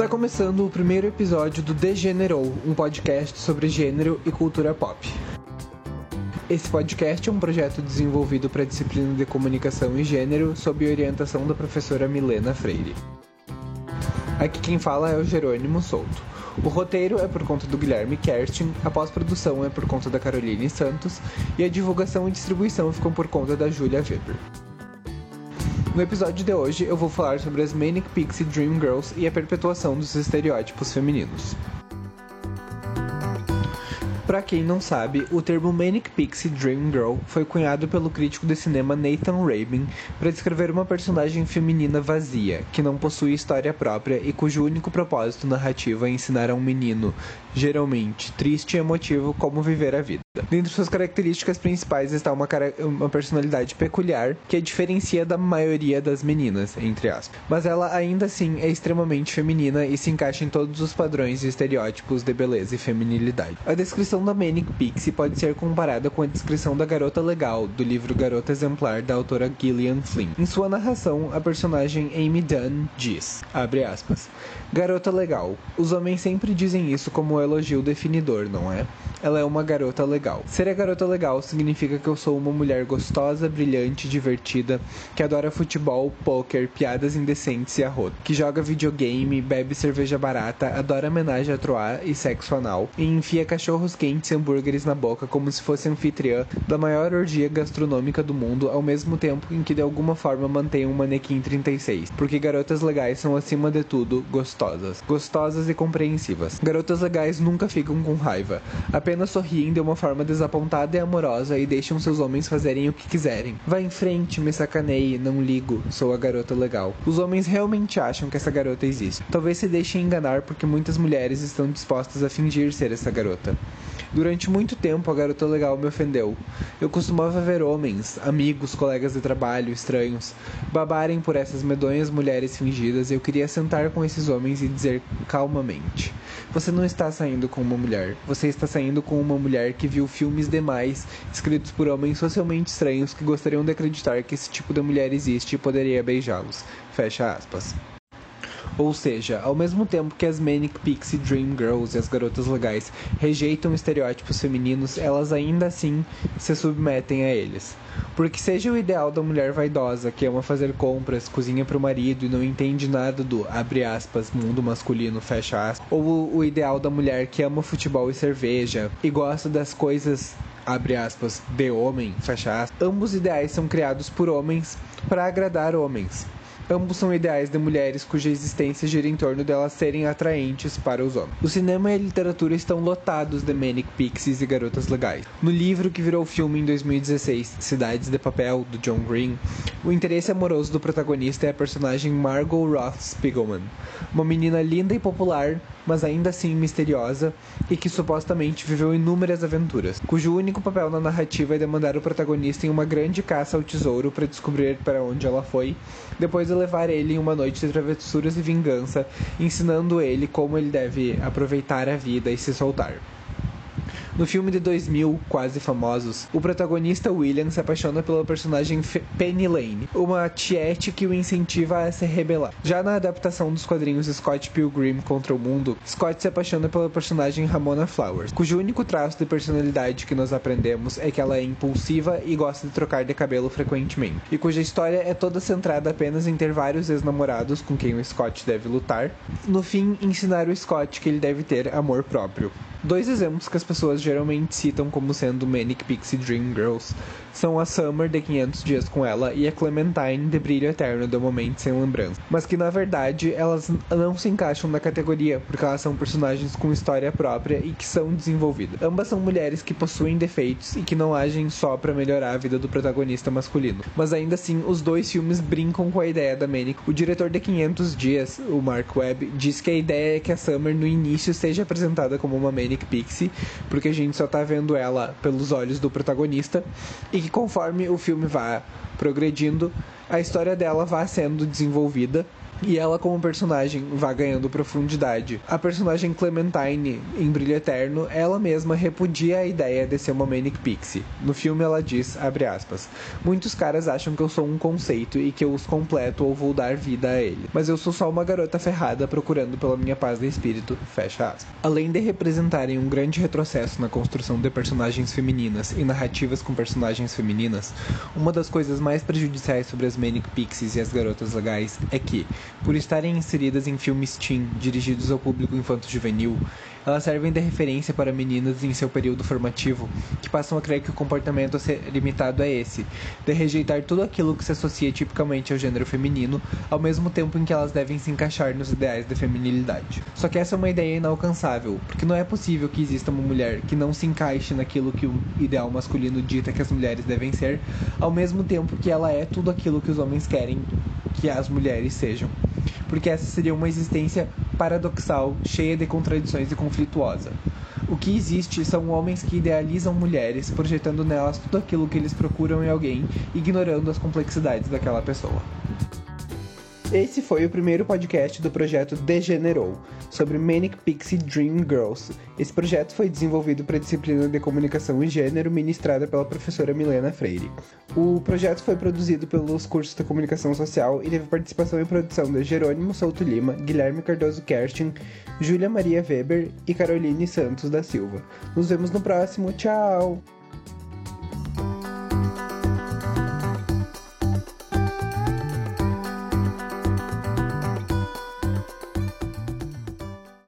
Está começando o primeiro episódio do Degenerou, um podcast sobre gênero e cultura pop. Esse podcast é um projeto desenvolvido para a disciplina de comunicação e gênero sob orientação da professora Milena Freire. Aqui quem fala é o Jerônimo Souto. O roteiro é por conta do Guilherme Kerstin, a pós-produção é por conta da Caroline Santos e a divulgação e distribuição ficam por conta da Julia Weber. No episódio de hoje eu vou falar sobre as Manic Pixie Dream Girls e a perpetuação dos estereótipos femininos. Para quem não sabe, o termo Manic Pixie Dream Girl foi cunhado pelo crítico de cinema Nathan Rabin para descrever uma personagem feminina vazia, que não possui história própria e cujo único propósito narrativo é ensinar a um menino, geralmente triste e emotivo, como viver a vida. Dentre suas características principais está uma, uma personalidade peculiar que a diferencia da maioria das meninas, entre aspas. Mas ela ainda assim é extremamente feminina e se encaixa em todos os padrões e estereótipos de beleza e feminilidade. A descrição da Manic Pixie pode ser comparada com a descrição da garota legal do livro Garota Exemplar da autora Gillian Flynn. Em sua narração, a personagem Amy Dunn diz, aspas, Garota legal. Os homens sempre dizem isso como um elogio definidor, não é? Ela é uma garota legal. Ser a garota legal significa que eu sou uma mulher gostosa, brilhante, divertida, que adora futebol, poker, piadas indecentes e arroto, que joga videogame, bebe cerveja barata, adora homenagem a troar e sexo anal, e enfia cachorros quentes e hambúrgueres na boca como se fosse anfitriã da maior orgia gastronômica do mundo, ao mesmo tempo em que de alguma forma mantém um manequim 36, porque garotas legais são acima de tudo gostosas, gostosas e compreensivas. Garotas legais nunca ficam com raiva, apenas sorriem de uma forma desapontada e amorosa e deixam seus homens fazerem o que quiserem. Vá em frente, me sacaneie, não ligo, sou a garota legal. Os homens realmente acham que essa garota existe. Talvez se deixem enganar porque muitas mulheres estão dispostas a fingir ser essa garota. Durante muito tempo, a garota legal me ofendeu. Eu costumava ver homens, amigos, colegas de trabalho, estranhos, babarem por essas medonhas mulheres fingidas e eu queria sentar com esses homens e dizer calmamente: Você não está saindo com uma mulher, você está saindo com uma mulher que viu filmes demais escritos por homens socialmente estranhos que gostariam de acreditar que esse tipo de mulher existe e poderia beijá-los. Fecha aspas. Ou seja, ao mesmo tempo que as Manic Pixie Dream Girls e as garotas legais rejeitam estereótipos femininos, elas ainda assim se submetem a eles. Porque seja o ideal da mulher vaidosa, que ama fazer compras, cozinha para o marido e não entende nada do, abre aspas, mundo masculino, fecha aspas, ou o ideal da mulher que ama futebol e cerveja e gosta das coisas abre aspas, de homem, fecha aspas. Ambos ideais são criados por homens para agradar homens. Ambos são ideais de mulheres cuja existência gira em torno delas serem atraentes para os homens. O cinema e a literatura estão lotados de Manic Pixies e garotas legais. No livro que virou filme em 2016, Cidades de Papel, do John Green, o interesse amoroso do protagonista é a personagem Margot Roth Spiegelman, uma menina linda e popular, mas ainda assim misteriosa, e que supostamente viveu inúmeras aventuras, cujo único papel na narrativa é demandar o protagonista em uma grande caça ao tesouro para descobrir para onde ela foi, depois de levar ele em uma noite de travessuras e vingança, ensinando ele como ele deve aproveitar a vida e se soltar. No filme de 2000, Quase Famosos, o protagonista William se apaixona pela personagem Penny Lane, uma tiete que o incentiva a se rebelar. Já na adaptação dos quadrinhos Scott Pilgrim contra o Mundo, Scott se apaixona pela personagem Ramona Flowers, cujo único traço de personalidade que nós aprendemos é que ela é impulsiva e gosta de trocar de cabelo frequentemente, e cuja história é toda centrada apenas em ter vários ex-namorados com quem o Scott deve lutar, no fim ensinar o Scott que ele deve ter amor próprio. Dois exemplos que as pessoas geralmente citam como sendo Manic Pixie Dream Girls são a Summer de 500 Dias com Ela e a Clementine de Brilho Eterno do Momento Sem Lembrança, mas que na verdade elas não se encaixam na categoria porque elas são personagens com história própria e que são desenvolvidas. Ambas são mulheres que possuem defeitos e que não agem só para melhorar a vida do protagonista masculino, mas ainda assim os dois filmes brincam com a ideia da Manic. O diretor de 500 Dias, o Mark Webb, diz que a ideia é que a Summer no início seja apresentada como uma Manic Manic Pixie, porque a gente só tá vendo ela pelos olhos do protagonista, e que conforme o filme vai progredindo, a história dela vai sendo desenvolvida e ela como personagem vá ganhando profundidade. A personagem Clementine em Brilho Eterno, ela mesma repudia a ideia de ser uma Manic Pixie. No filme ela diz, aspas, muitos caras acham que eu sou um conceito e que eu os completo ou vou dar vida a ele, mas eu sou só uma garota ferrada procurando pela minha paz de espírito, fecha aspas. Além de representarem um grande retrocesso na construção de personagens femininas e narrativas com personagens femininas, uma das coisas mais prejudiciais sobre as Manic Pixies e as garotas legais é que, por estarem inseridas em filmes teen dirigidos ao público infanto-juvenil, elas servem de referência para meninas em seu período formativo, que passam a crer que o comportamento a ser limitado é esse, de rejeitar tudo aquilo que se associa tipicamente ao gênero feminino, ao mesmo tempo em que elas devem se encaixar nos ideais de feminilidade. Só que essa é uma ideia inalcançável, porque não é possível que exista uma mulher que não se encaixe naquilo que o ideal masculino dita que as mulheres devem ser, ao mesmo tempo que ela é tudo aquilo que os homens querem que as mulheres sejam porque essa seria uma existência paradoxal, cheia de contradições e conflituosa. O que existe são homens que idealizam mulheres, projetando nelas tudo aquilo que eles procuram em alguém, ignorando as complexidades daquela pessoa. Esse foi o primeiro podcast do projeto Degenerou, sobre Manic Pixie Dream Girls. Esse projeto foi desenvolvido para a disciplina de Comunicação e Gênero, ministrada pela professora Milena Freire. O projeto foi produzido pelos cursos de Comunicação Social e teve participação em produção de Jerônimo Souto Lima, Guilherme Cardoso Kerstin, Júlia Maria Weber e Caroline Santos da Silva. Nos vemos no próximo, tchau!